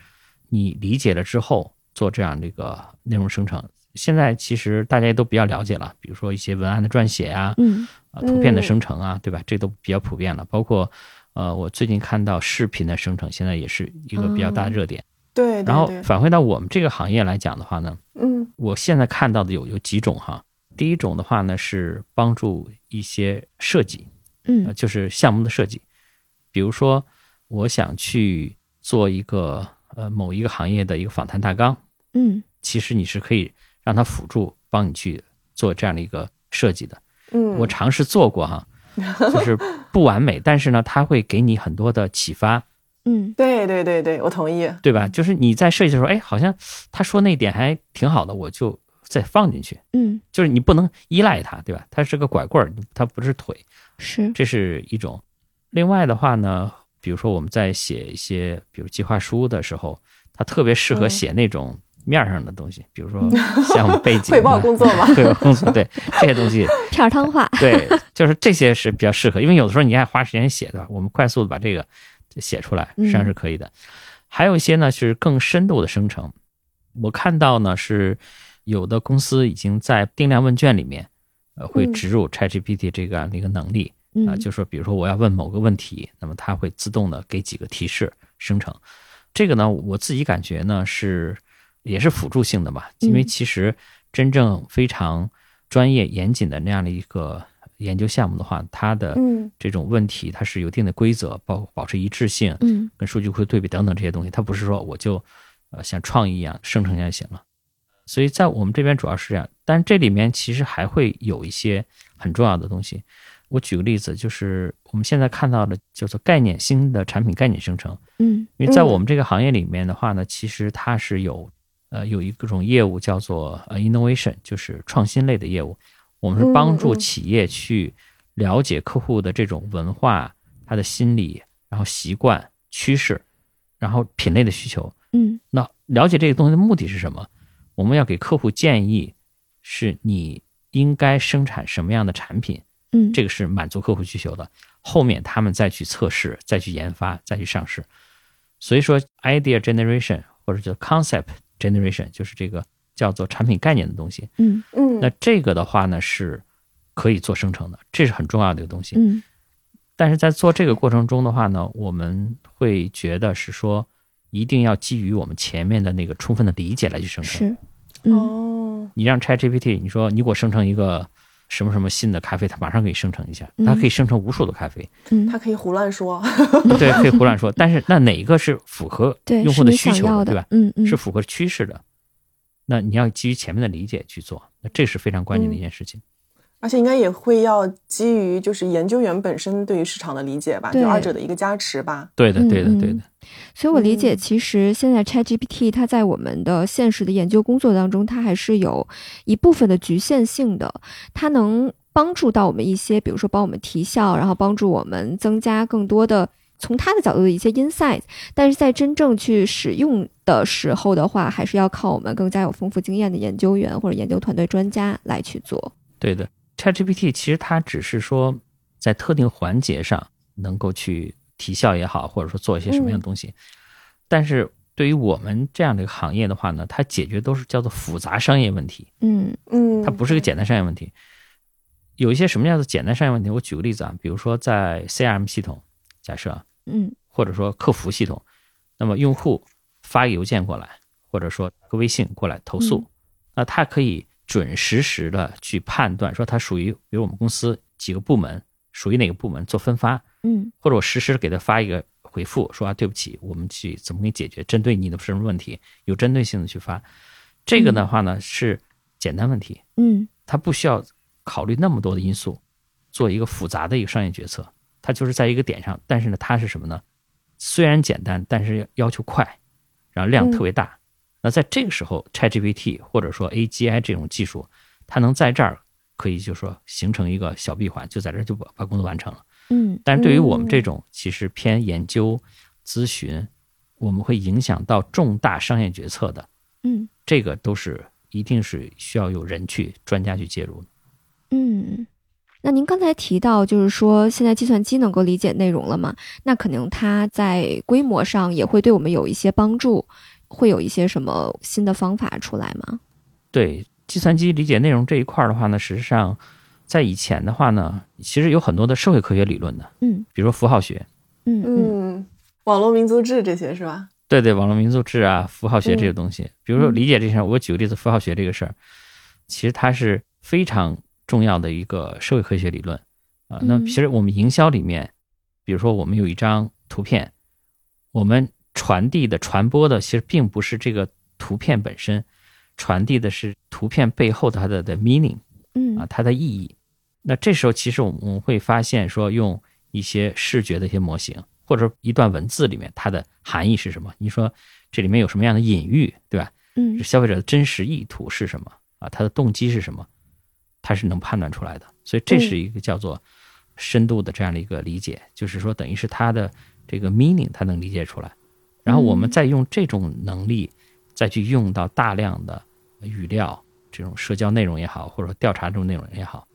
你理解了之后做这样这个内容生成。现在其实大家也都比较了解了，比如说一些文案的撰写啊，嗯啊，图片的嗯生成啊，对吧？这都比较普遍了。包括呃，我最近看到视频的生成，现在也是一个比较大的热点。对对然后对，返回到我们这个行业来讲的话呢，嗯我现在看到的有有几种哈。第一种的话呢是帮助一些设计，呃，嗯就是项目的设计。比如说，我想去做一个呃某一个行业的一个访谈大纲，嗯其实你是可以让它辅助帮你去做这样的一个设计的。嗯，我尝试做过哈，就是不完美，但是呢，它会给你很多的启发，嗯对对对对，我同意。对吧？就是你在设计的时候，哎，好像他说那点还挺好的，我就再放进去。嗯，就是你不能依赖它，对吧？它是个拐棍儿，它不是腿，是，这是一种。另外的话呢，比如说我们在写一些，比如计划书的时候，它特别适合嗯写那种面儿上的东西，比如说 [LAUGHS] 项目背景、汇报工作嘛 [LAUGHS] 汇报工作，对这些东西，片儿汤话。对，就是这些是比较适合，因为有的时候你爱花时间写的，我们快速的把这个写出来，实际上是可以的。还有一些呢是更深度的生成，我看到呢是有的公司已经在定量问卷里面，呃，会嗯。植入 ChatGPT 这个样的一个能力啊、嗯，就说比如说我要问某个问题，那么它会自动的给几个提示生成。这个呢，我自己感觉呢是也是辅助性的吧，因为嗯。其实真正非常专业严谨的那样的一个研究项目的话，它的嗯这种问题它是有一定的规则，包括保持一致性，嗯跟数据库对比等等这些东西，它不是说我就呃像创意一样生成一下就行了。所以在我们这边主要是这样，但这里面其实还会有一些很重要的东西。我举个例子，就是我们现在看到的叫做概念新的产品概念生成，嗯因为在嗯我们这个行业里面的话呢，其实它是有呃有一种业务叫做呃 innovation，就是创新类的业务。我们是帮助企业去了解客户的这种文化、他的心理，然后习惯、趋势，然后品类的需求。嗯那了解这个东西的目的是什么？我们要给客户建议，是你应该生产什么样的产品，嗯，这个是满足客户需求的。后面他们再去测试、再去研发、再去上市。所以说，idea generation 或者叫 concept generation，就是这个叫做产品概念的东西。嗯嗯，那这个的话呢，是可以做生成的，这是很重要的一个东西。嗯但是在做这个过程中的话呢，我们会觉得是说，一定要基于我们前面的那个充分的理解来去生成。是，嗯哦，你让 ChatGPT，你说你给我生成一个什么什么新的咖啡，它马上可以生成一下，嗯它可以生成无数的咖啡，嗯，它可以胡乱说。对，可以胡乱说。但是那哪一个是符合对，用户的需求对吧？嗯嗯，是符合趋势的，那你要基于前面的理解去做，那这是非常关键的一件事情。而且应该也会要基于就是研究员本身对于市场的理解吧，对就二者的一个加持吧。对的，嗯对的，嗯对的。所以我理解，嗯其实现在 ChatGPT 它在我们的现实的研究工作当中，它还是有一部分的局限性的。它能帮助到我们一些，比如说帮我们提效，然后帮助我们增加更多的从他的角度的一些 insight。但是在真正去使用的时候的话，还是要靠我们更加有丰富经验的研究员或者研究团队专家来去做。对的，ChatGPT 其实它只是说在特定环节上能够去提效也好，或者说做一些什么样的东西，但是对于我们这样的一个行业的话呢，它解决都是叫做复杂商业问题，嗯嗯，它不是个简单商业问题。有一些什么叫做简单商业问题？我举个例子啊，比如说在 CRM 系统，假设啊嗯或者说客服系统，那么用户发一个邮件过来，或者说个微信过来投诉，嗯那他可以准实时的去判断说他属于，比如我们公司几个部门属于哪个部门做分发，嗯或者我实时地给他发一个回复，说啊对不起，我们去怎么给你解决，针对你的什么问题，有针对性的去发。这个的话呢是简单问题，嗯它不需要考虑那么多的因素，做一个复杂的一个商业决策。它就是在一个点上，但是呢，它是什么呢？虽然简单，但是要求快，然后量特别大。那在这个时候，ChatGPT 或者说 AGI 这种技术，它能在这儿可以就说形成一个小闭环，就在这儿就把把工作完成了。嗯但是对于我们这种其实偏研究、咨询，我们会影响到重大商业决策的，嗯这个都是一定是需要有人去专家去介入的。嗯，那您刚才提到，就是说现在计算机能够理解内容了吗？那可能它在规模上也会对我们有一些帮助，会有一些什么新的方法出来吗？对计算机理解内容这一块儿的话呢，实际上在以前的话呢，其实有很多的社会科学理论的，嗯比如说符号学，嗯网络民族志这些是吧？对对，网络民族志啊，符号学这些东西。比如说理解这些，我举个例子，符号学这个事儿，其实它是非常重要的一个社会科学理论啊。那嗯其实我们营销里面，比如说我们有一张图片，我们传递的、传播的，其实并不是这个图片本身，传递的是图片背后的它的的 meaning 嗯啊，它的意义。那这时候其实我们我们会发现说，用一些视觉的一些模型，或者一段文字里面它的含义是什么？你说这里面有什么样的隐喻，对吧？嗯消费者的真实意图是什么啊？他的动机是什么？他是能判断出来的。所以这是一个叫做深度的这样的一个理解，就是说等于是它的这个 meaning 它能理解出来，然后我们再用这种能力再去用到大量的语料这种社交内容也好，或者说调查这种内容也好，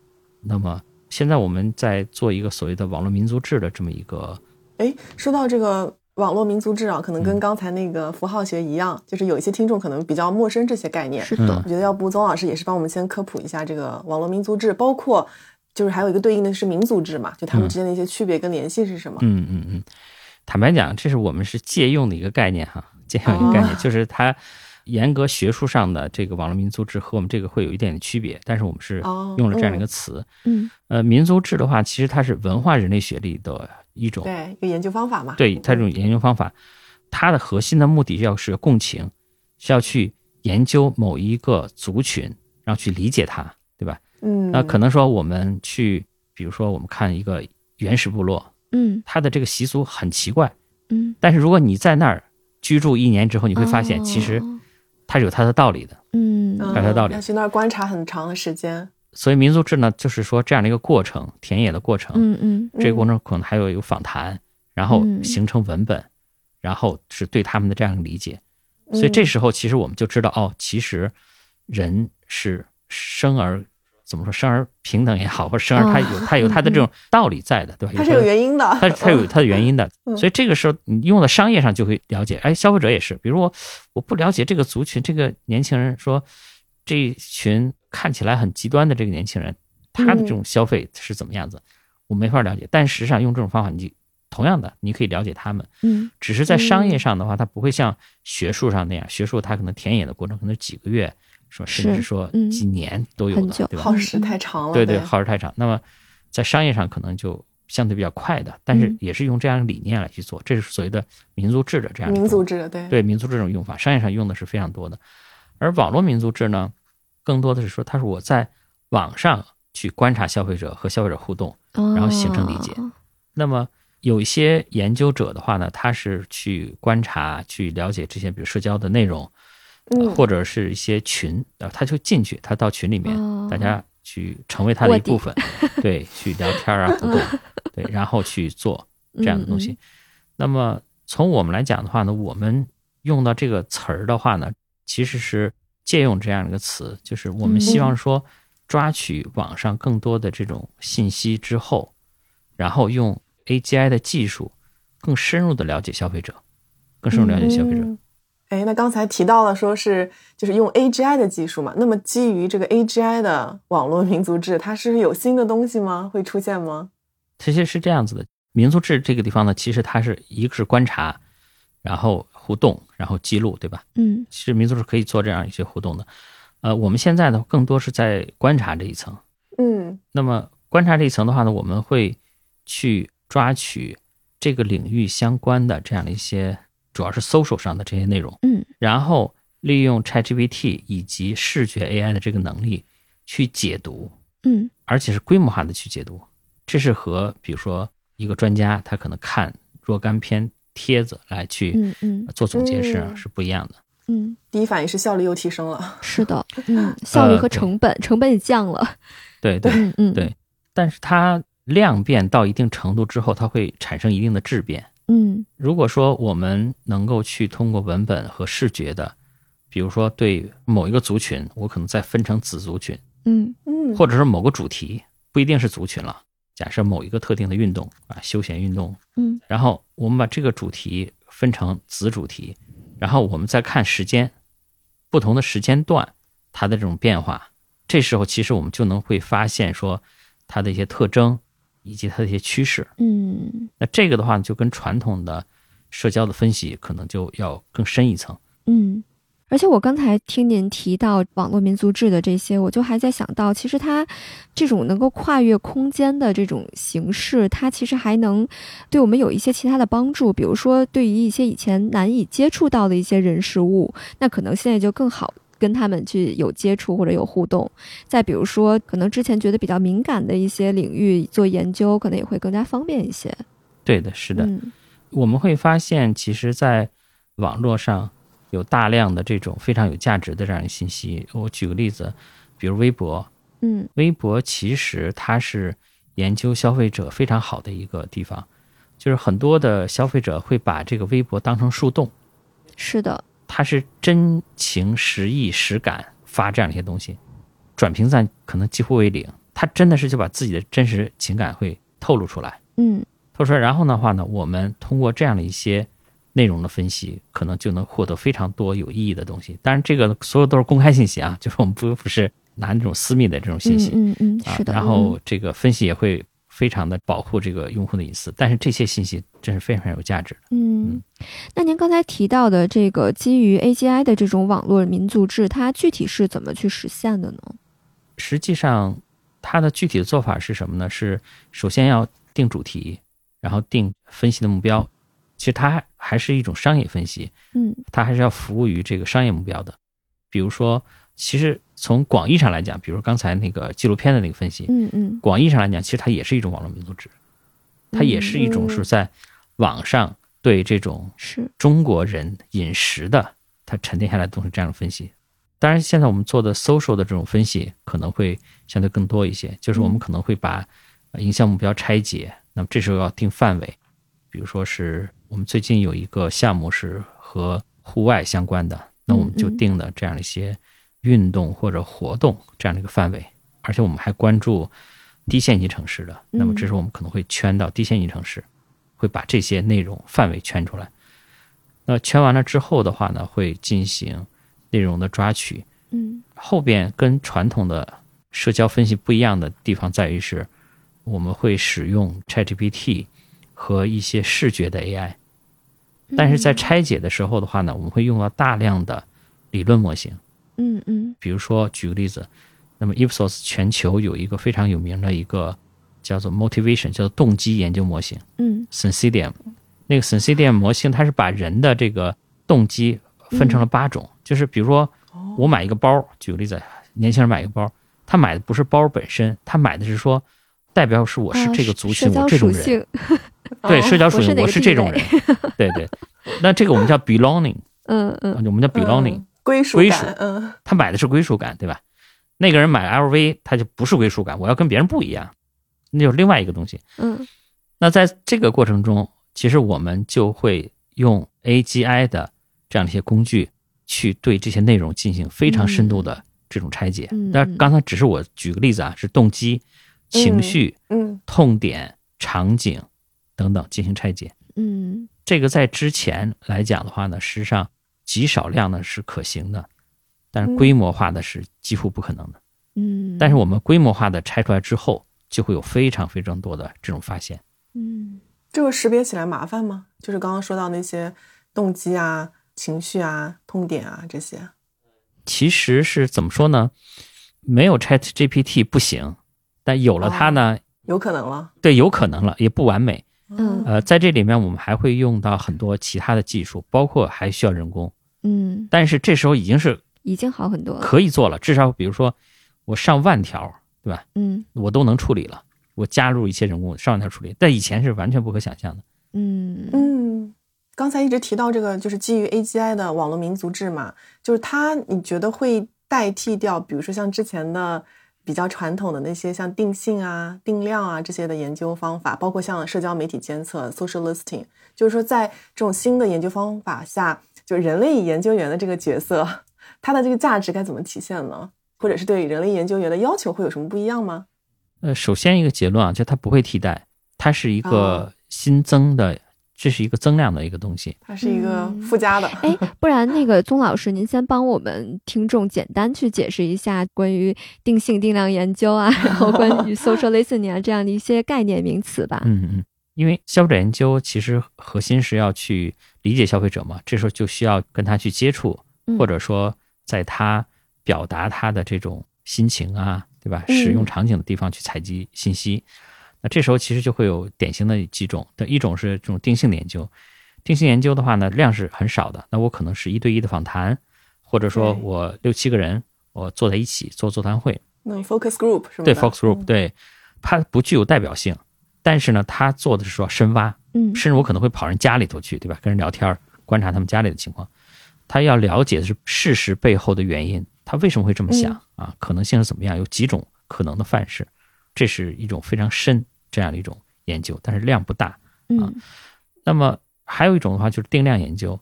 那么现在我们在做一个所谓的网络民族志的这么一个哎，说到这个网络民族志啊，可能跟嗯。刚才那个符号学一样，就是有一些听众可能比较陌生这些概念。是的。我，觉得要不宗老师也是帮我们先科普一下这个网络民族志，包括就是还有一个对应的是民族志嘛，就他们之间的一些区别跟联系是什么？嗯嗯嗯，坦白讲，这是我们是借用的一个概念哈，借用一个概念，哦。就是它严格学术上的这个网络民族志和我们这个会有一点点区别，但是我们是哦用了这样的一个词。嗯。呃，民族志的话，其实它是文化人类学里的一种，对，一个研究方法嘛。对它这种研究方法，它的核心的目的要是共情，是要去研究某一个族群，然后去理解它，对吧？嗯，那可能说我们去，比如说我们看一个原始部落，嗯它的这个习俗很奇怪。嗯，但是如果你在那儿居住一年之后，你会发现哦其实它是有它的道理的。嗯嗯有它道理要去那儿观察很长的时间。所以民族志呢，就是说这样的一个过程，田野的过程，嗯嗯这个过程可能还有一个访谈，然后嗯。形成文本，然后是对他们的这样一个理解。嗯。所以这时候其实我们就知道，哦，其实人是生而怎么说，生而平等也好，或者生而他有他有他的这种道理在的，对吧？他是有原因的。它它有他的原因的，嗯。所以这个时候你用到商业上就会了解，哎，消费者也是，比如我我不了解这个族群，这个年轻人说这一群看起来很极端的这个年轻人，他的这种消费是怎么样子，我没法了解，但实际上用这种方法，你同样的你可以了解他们，嗯只是在商业上的话，它不会像学术上那样，学术它可能田野的过程可能几个月，说甚至说嗯几年都有的，对吧？耗时太长了。对对，耗时太长。那么在商业上可能就相对比较快的，但是嗯也是用这样的理念来去做，这是所谓的民族志的这样一种民族志，对对民族志这种用法，商业上用的是非常多的。而网络民族志呢，更多的是说它是我在网上去观察消费者和消费者互动，然然后形成理解哦那么有一些研究者的话呢，他是去观察、去了解这些，比如社交的内容，或者是一些群，呃，他就进去，他到群里面，哦大家去成为他的一部分，对，去聊天啊、互动，[LAUGHS] 对，然后去做这样的东西。嗯那么从我们来讲的话呢，我们用到这个词儿的话呢，其实是借用这样一个词，就是我们希望说抓取网上更多的这种信息之后，然后用 AGI 的技术更深入的了解消费者，更深入了解消费者。嗯哎，那刚才提到了说是就是用 AGI 的技术嘛，那么基于这个 AGI 的网络民族志，它是有新的东西吗？会出现吗？其实是这样子的，民族志这个地方呢，其实它是一个是观察，然后互动，然后记录，对吧？嗯其实民族是可以做这样一些互动的。呃，我们现在呢，更多是在观察这一层。嗯那么观察这一层的话呢，我们会去抓取这个领域相关的这样的一些，主要是 social 上的这些内容，嗯然后利用 ChatGPT 以及视觉 AI 的这个能力去解读，嗯而且是规模化的去解读。这是和比如说一个专家他可能看若干篇帖子来去嗯嗯做总结是、嗯是不一样的。嗯，第一反应是效率又提升了。是的，[LAUGHS] 嗯，效率和成本，成本也降了。对对，嗯嗯，对但是它量变到一定程度之后，它会产生一定的质变。嗯如果说我们能够去通过文本和视觉的，比如说对某一个族群，我可能再分成子族群，嗯嗯，或者是某个主题，不一定是族群了。假设某一个特定的运动啊，休闲运动，嗯。然后我们把这个主题分成子主题，然后我们再看时间，不同的时间段它的这种变化，这时候其实我们就能会发现说它的一些特征以及它的一些趋势。嗯。那这个的话，就跟传统的社交的分析可能就要更深一层。嗯而且我刚才听您提到网络民族志的这些，我就还在想到，其实它这种能够跨越空间的这种形式，它其实还能对我们有一些其他的帮助。比如说，对于一些以前难以接触到的一些人事物，那可能现在就更好跟他们去有接触或者有互动。再比如说，可能之前觉得比较敏感的一些领域做研究，可能也会更加方便一些。对的，是的，嗯我们会发现，其实，在网络上有大量的这种非常有价值的这样一个信息。我举个例子，比如微博，嗯。微博其实它是研究消费者非常好的一个地方，就是很多的消费者会把这个微博当成树洞，是的，它是真情实意实感发这样一些东西，转评赞可能几乎为零，他真的是就把自己的真实情感会透露出来。嗯。透露出来，然后的话呢，我们通过这样的一些内容的分析，可能就能获得非常多有意义的东西。当然，这个所有都是公开信息啊，就是我们不不是拿那种私密的这种信息。嗯嗯是，的。然后这个分析也会非常的保护这个用户的隐私，但是这些信息真是非常有价值的。嗯，那您刚才提到的这个基于 AGI 的这种网络民族志，它具体是怎么去实现的呢？实际上，它的具体的做法是什么呢？是首先要定主题，然后定分析的目标。其实它还是一种商业分析，嗯。它还是要服务于这个商业目标的。比如说，其实从广义上来讲，比如刚才那个纪录片的那个分析，嗯嗯。广义上来讲，其实它也是一种网络民族志，它也是一种是在网上对这种是。中国人饮食的它沉淀下来的东西这样的分析。当然，现在我们做的 social 的这种分析可能会相对更多一些，就是我们可能会把呃营销目标拆解，那么这时候要定范围，比如说是我们最近有一个项目是和户外相关的，那我们就定了这样一些运动或者活动这样的一个范围，而且我们还关注低线级城市的，那么这时候我们可能会圈到低线级城市，会把这些内容范围圈出来。那圈完了之后的话呢，会进行内容的抓取。嗯后边跟传统的社交分析不一样的地方在于是，我们会使用 ChatGPT 和一些视觉的 AI，但是在拆解的时候的话呢，我们会用到大量的理论模型。嗯嗯。比如说，举个例子，那么 Ipsos 全球有一个非常有名的一个叫做 motivation，叫做动机研究模型嗯。Sensidium。那个 Sensidium 模型，它是把人的这个动机分成了八种，就是比如说我买一个包，举个例子，年轻人买一个包，他买的不是包本身，他买的是说代表是我是这个族群，啊我这种人，对哦社交属性，我是这种人，对对。那这个我们叫 belonging，[LAUGHS] 嗯嗯。我们叫 belonging，、嗯归属归属，嗯。他买的是归属感，对吧？那个人买 LV，他就不是归属感，我要跟别人不一样，那就是另外一个东西。嗯。那在这个过程中，其实我们就会用 AGI 的这样的一些工具，去对这些内容进行非常深度的这种拆解嗯。但刚才只是我举个例子啊，是动机、情绪、嗯。痛点、场景等等进行拆解。嗯这个在之前来讲的话呢，实际上极少量呢是可行的，但是规模化的是几乎不可能的。嗯，但是我们规模化的拆出来之后，就会有非常非常多的这种发现。嗯这个识别起来麻烦吗？就是刚刚说到那些动机啊、情绪啊、痛点啊这些。其实是怎么说呢？没有 Chat GPT 不行，但有了它呢，有可能了，对，有可能了，也不完美。嗯呃，在这里面我们还会用到很多其他的技术，包括还需要人工。嗯，但是这时候已经是已经好很多了。可以做了，至少比如说我上万条，对吧？嗯我都能处理了。我加入一些人工上万条处理，但以前是完全不可想象的。嗯嗯，刚才一直提到这个，就是基于 AGI 的网络民族志嘛，就是它，你觉得会代替掉，比如说像之前的比较传统的那些像定性啊、定量啊这些的研究方法，包括像社交媒体监测 （social listening），就是说在这种新的研究方法下，就人类研究员的这个角色，它的这个价值该怎么体现呢？或者是对人类研究员的要求会有什么不一样吗？呃，首先一个结论啊，就它不会替代，它是一哦个新增的，这是一个增量的一个东西。它是一个嗯附加的。哎，不然那个宗老师，您先帮我们听众简单去解释一下关于定性定量研究啊，然后关于 [LAUGHS] social listening 啊这样的一些概念名词吧。嗯嗯，因为消费者研究其实核心是要去理解消费者嘛，这时候就需要跟他去接触，嗯或者说在他表达他的这种心情啊，对吧？嗯使用场景的地方去采集信息。那这时候其实就会有典型的几种，的一种是这种定性的研究。定性研究的话呢，量是很少的，那我可能是一对一的访谈，或者说我六七个人我坐在一起做座谈会，那 focus group 是吗？对 focus group，对，它不具有代表性，但是呢，它做的是说深挖，嗯甚至我可能会跑人家里头去，对吧？跟人聊天儿，观察他们家里的情况。他要了解的是事实背后的原因，他为什么会这么想、啊？可能性是怎么样？有几种可能的范式，这是一种非常深这样的一种研究，但是量不大。啊那么还有一种的话就是定量研究，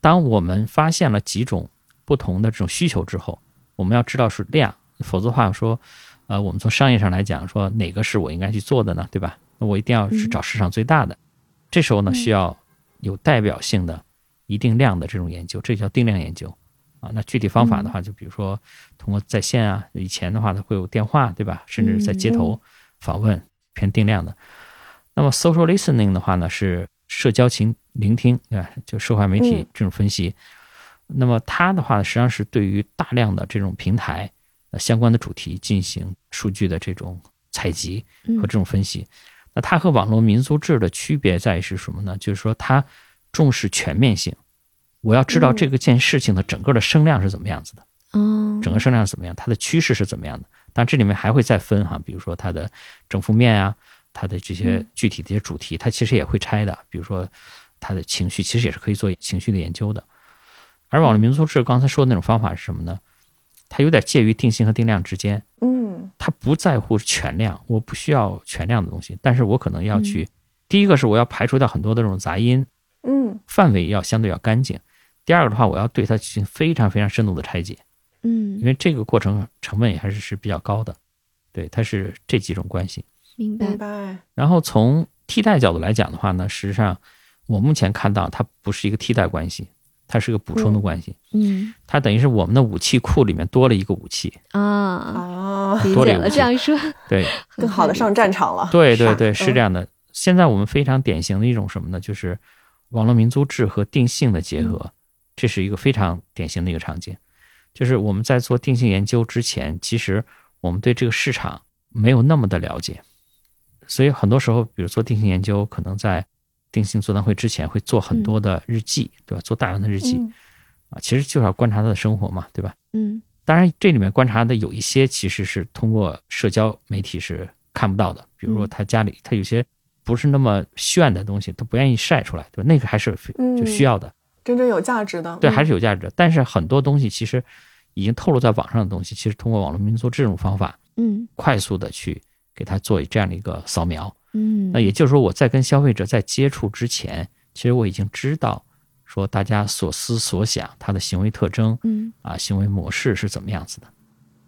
当我们发现了几种不同的这种需求之后，我们要知道是量，否则的话说，呃，我们从商业上来讲，说哪个是我应该去做的呢？对吧？那我一定要是找市场最大的。这时候呢，需要有代表性的一定量的这种研究，这叫定量研究啊。那具体方法的话，就比如说通过在线啊，以前的话它会有电话，对吧？甚至在街头访问，偏定量的。那么 social listening 的话呢，是社交情聆听，对吧？就社会媒体嗯这种分析。那么它的话，实际上是对于大量的这种平台呃相关的主题进行数据的这种采集和这种分析。那它和网络民族志的区别在于是什么呢？就是说它重视全面性，我要知道嗯这个件事情的整个的声量是怎么样子的。嗯，整个声量是怎么样，它的趋势是怎么样的。当然，这里面还会再分哈，比如说它的正负面啊，它的这些具体的一些主题，它其实也会拆的。比如说它的情绪，其实也是可以做情绪的研究的。而网络民族志刚才说的那种方法是什么呢？它有点介于定性和定量之间，嗯它不在乎全量，我不需要全量的东西，但是我可能要去，第一个是我要排除掉很多的这种杂音，嗯范围要相对要干净。第二个的话，我要对它进行非常非常深度的拆解。因嗯，为这个过程成本也还是是比较高的，对，它是这几种关系。明白明，白。然后从替代角度来讲的话呢，实际上我目前看到它不是一个替代关系，它是个补充的关系。嗯它等于是我们的武器库里面多了一个武器，啊，啊，理解了，这样一说，对，更好的上战场了。对对对，是这。嗯样的。现在我们非常典型的一种什么呢？就是网络民族志和定性的结合，这是一个非常典型的一个场景。就是我们在做定性研究之前，其实我们对这个市场没有那么的了解，所以很多时候，比如做定性研究，可能在定性座谈会之前会做很多的日记，对吧？做大量的日记、嗯啊，其实就是要观察他的生活嘛，对吧？嗯当然，这里面观察的有一些其实是通过社交媒体是看不到的，比如说他家里他有些不是那么炫的东西，他不愿意晒出来，对吧？那个还是就需要的，真正有价值的，对，嗯还是有价值的。但是很多东西其实已经透露在网上的东西，其实通过网络民族这种方法，嗯快速的去给他做这样的一个扫描。嗯，那也就是说，我在跟消费者在接触之前，其实我已经知道说大家所思所想，他的行为特征嗯啊，行为模式是怎么样子的。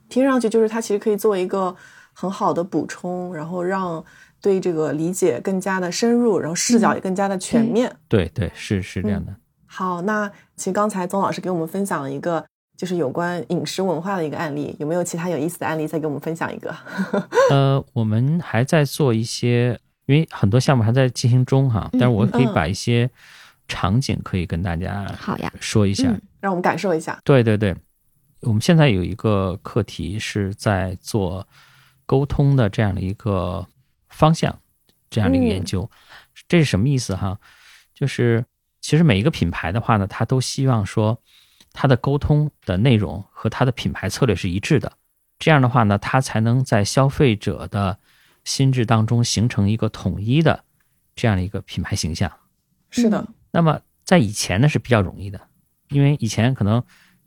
听上去就是它其实可以做一个很好的补充，然后让对这个理解更加的深入，然后视角也更加的全面。对对，是是这样的。好，那其实刚才宗老师给我们分享了一个就是有关饮食文化的一个案例，有没有其他有意思的案例再给我们分享一个？[LAUGHS] 呃，我们还在做一些，因为很多项目还在进行中哈，但是我可以嗯把一些场景可以跟大家好呀，说一下。嗯让我们感受一下。对对对，我们现在有一个课题是在做沟通的这样的一个方向，这样的一个研究。这是什么意思哈？就是其实每一个品牌的话呢，它都希望说它的沟通的内容和它的品牌策略是一致的。这样的话呢，它才能在消费者的心智当中形成一个统一的这样的一个品牌形象。是的，那么在以前呢是比较容易的，因为以前可能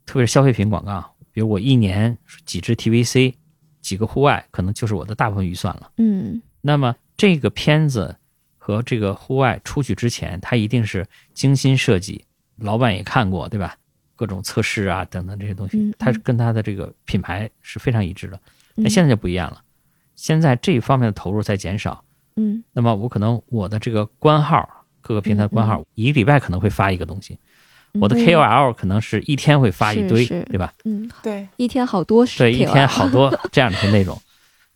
特别是消费品广告，比如我一年几支 TVC，几个户外，可能就是我的大部分预算了。嗯那么这个片子和这个户外出去之前，它一定是精心设计，老板也看过，对吧？各种测试啊等等这些东西嗯，它是跟它的这个品牌是非常一致的。嗯那现在就不一样了，现在这一方面的投入在减少。嗯那么我可能我的这个官号，各个平台的官号，一个礼拜可能会发一个东西，我的嗯 KOL 可能是一天会发一堆，是是对吧？嗯，对，一天好多是对，一天好多这样的一些内容。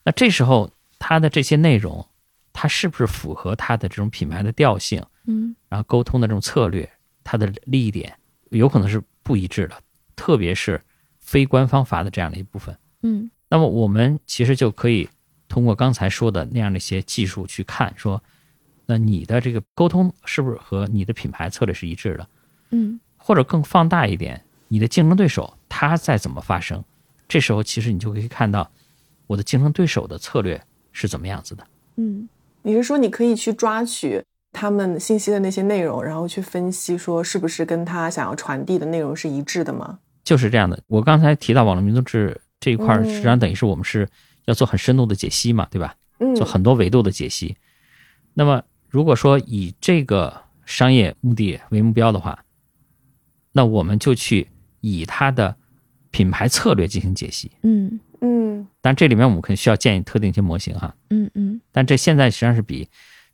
那这时候它的这些内容，它是不是符合它的这种品牌的调性，嗯然后沟通的这种策略，它的利益点有可能是不一致的，特别是非官方发的这样的一部分。嗯那么我们其实就可以通过刚才说的那样的一些技术去看，说，那你的这个沟通是不是和你的品牌策略是一致的？嗯或者更放大一点，你的竞争对手他在怎么发生？这时候其实你就可以看到我的竞争对手的策略是怎么样子的。嗯你是说你可以去抓取他们信息的那些内容，然后去分析说是不是跟他想要传递的内容是一致的吗？就是这样的。我刚才提到网络民族志这一块实际上等于是我们是要做很深度的解析嘛，对吧？嗯，做很多维度的解析。那么，如果说以这个商业目的为目标的话，那我们就去以它的品牌策略进行解析。嗯嗯但这里面我们可能需要建议特定一些模型哈，嗯嗯，但这现在实际上是比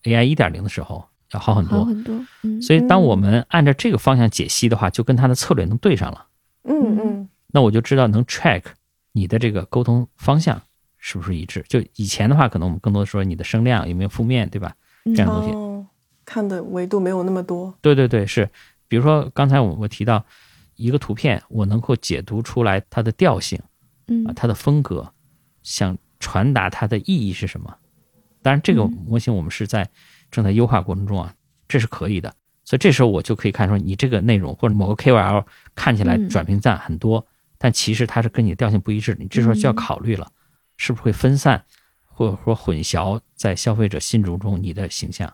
AI 一点零的时候要好很多。好很多。嗯所以，当我们按照这个方向解析的话，就跟它的策略能对上了。嗯嗯那我就知道能 track 你的这个沟通方向是不是一致。就以前的话，可能我们更多的说你的声量有没有负面，对吧？这样的东西。哦，看的维度没有那么多。对对对，是。比如说刚才我我提到一个图片，我能够解读出来它的调性嗯啊，它的风格，想传达它的意义是什么。当然，这个嗯模型我们是在正在优化过程中啊，这是可以的。所以这时候我就可以看出你这个内容或者某个 KOL 看起来嗯转评赞很多，但其实它是跟你的调性不一致，你这时候就要嗯考虑了，是不是会分散或者说混淆在消费者心目中你的形象。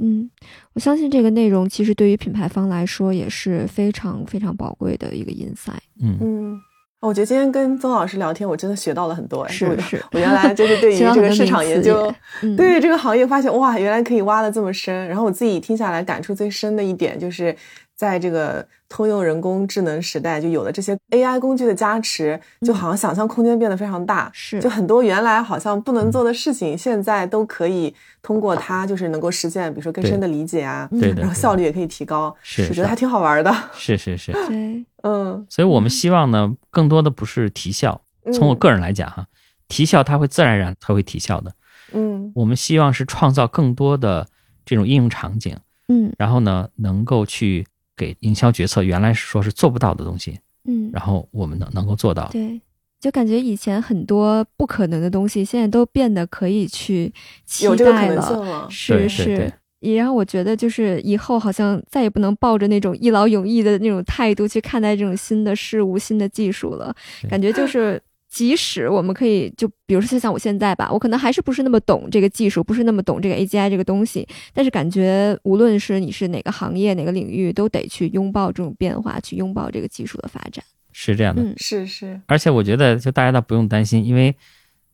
嗯，我相信这个内容其实对于品牌方来说也是非常非常宝贵的一个 insight。嗯，嗯，我觉得今天跟曾老师聊天，我真的学到了很多。是是，我原来就是对 [LAUGHS] 于这个市场研究 [LAUGHS] 对这个行业发现哇，原来可以挖的这么深。然后我自己听下来感触最深的一点就是，在这个通用人工智能时代，就有了这些 AI 工具的加持，就好像想象空间变得非常大。是就很多原来好像不能做的事情，现在都可以通过它，就是能够实现，比如说更深的理解啊，对的然后效率也可以提高。是是我觉得还挺好玩的。是是是。对，[LAUGHS] 嗯，所以我们希望呢，更多的不是提效。从我个人来讲哈，提效它会自然而然它会提效的。嗯我们希望是创造更多的这种应用场景，嗯然后呢，能够去给营销决策原来是说是做不到的东西，嗯，然后我们能能够做到。对。就感觉以前很多不可能的东西，现在都变得可以去期有这个可能待了。是是对，也让我觉得，就是以后好像再也不能抱着那种一劳永逸的那种态度去看待这种新的事物、新的技术了。感觉就是，即使我们可以，就比如说像我现在吧，我可能还是不是那么懂这个技术，不是那么懂这个 AGI 这个东西，但是感觉无论是你是哪个行业、哪个领域，都得去拥抱这种变化，去拥抱这个技术的发展。是这样的。嗯，是是，而且我觉得，就大家倒不用担心，因为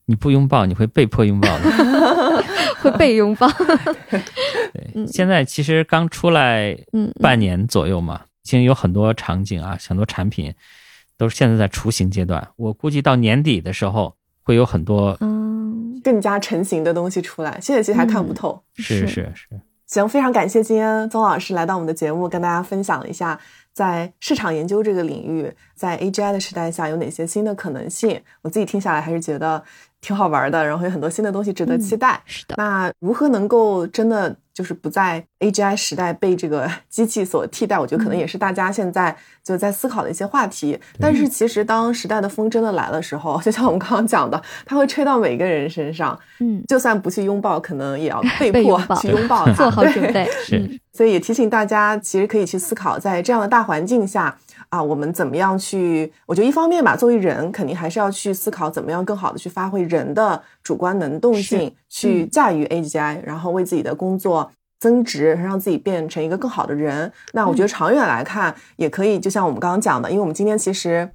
你不拥抱，你会被迫拥抱的。[LAUGHS] [LAUGHS] 会被拥抱。[LAUGHS] 对，嗯现在其实刚出来半年左右嘛，已经有很多场景啊，很多产品都是现在在雏形阶段。我估计到年底的时候，会有很多嗯，更加成型的东西出来，现在其实还看不透。是是是，行，非常感谢今天宗老师来到我们的节目，跟大家分享了一下在市场研究这个领域，在 AGI 的时代下有哪些新的可能性。我自己听下来还是觉得挺好玩的，然后有很多新的东西值得期待。是的，那如何能够真的就是不在 AGI 时代被这个 [LAUGHS] 机器所替代？我觉得可能也是大家现在就在思考的一些话题。但是其实当时代的风真的来的时候，就像我们刚刚讲的，它会吹到每个人身上，嗯，就算不去拥抱，可能也要被 [LAUGHS] 迫被拥抱去拥抱它。做好对准备。是嗯所以也提醒大家，其实可以去思考，在这样的大环境下啊，我们怎么样去？我觉得一方面吧，作为人，肯定还是要去思考怎么样更好的去发挥人的主观能动性，去驾驭 AGI，、然后为自己的工作。增值，让自己变成一个更好的人。那我觉得长远来看，也可以，就像我们刚刚讲的，因为我们今天其实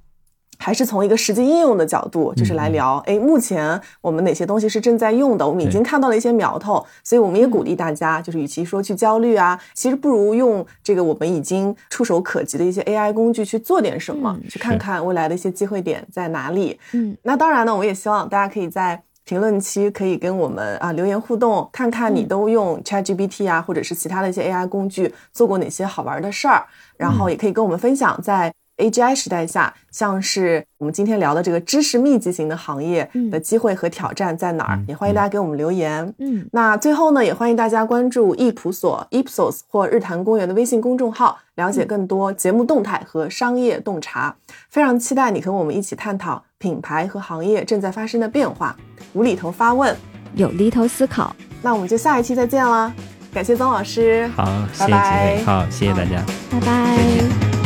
还是从一个实际应用的角度，就是来聊，哎，目前我们哪些东西是正在用的，我们已经看到了一些苗头，所以我们也鼓励大家，就是与其说去焦虑啊，其实不如用这个我们已经触手可及的一些 AI 工具去做点什么，嗯去看看未来的一些机会点在哪里。嗯。那当然呢，我也希望大家可以在评论区可以跟我们啊留言互动，看看你都用 ChatGPT 啊，或者是其他的一些 AI 工具做过哪些好玩的事儿，然后也可以跟我们分享在 AGI 时代下，像是我们今天聊的这个知识密集型的行业的机会和挑战在哪儿？嗯也欢迎大家给我们留言。嗯，那最后呢，也欢迎大家关注易普所 Ipsos 或日坛公园的微信公众号，了解更多节目动态和商业洞察。非常期待你和我们一起探讨品牌和行业正在发生的变化，无厘头发问。有厘头思考，那我们就下一期再见啦！感谢曾老师，好，拜拜好，谢谢大家。拜拜。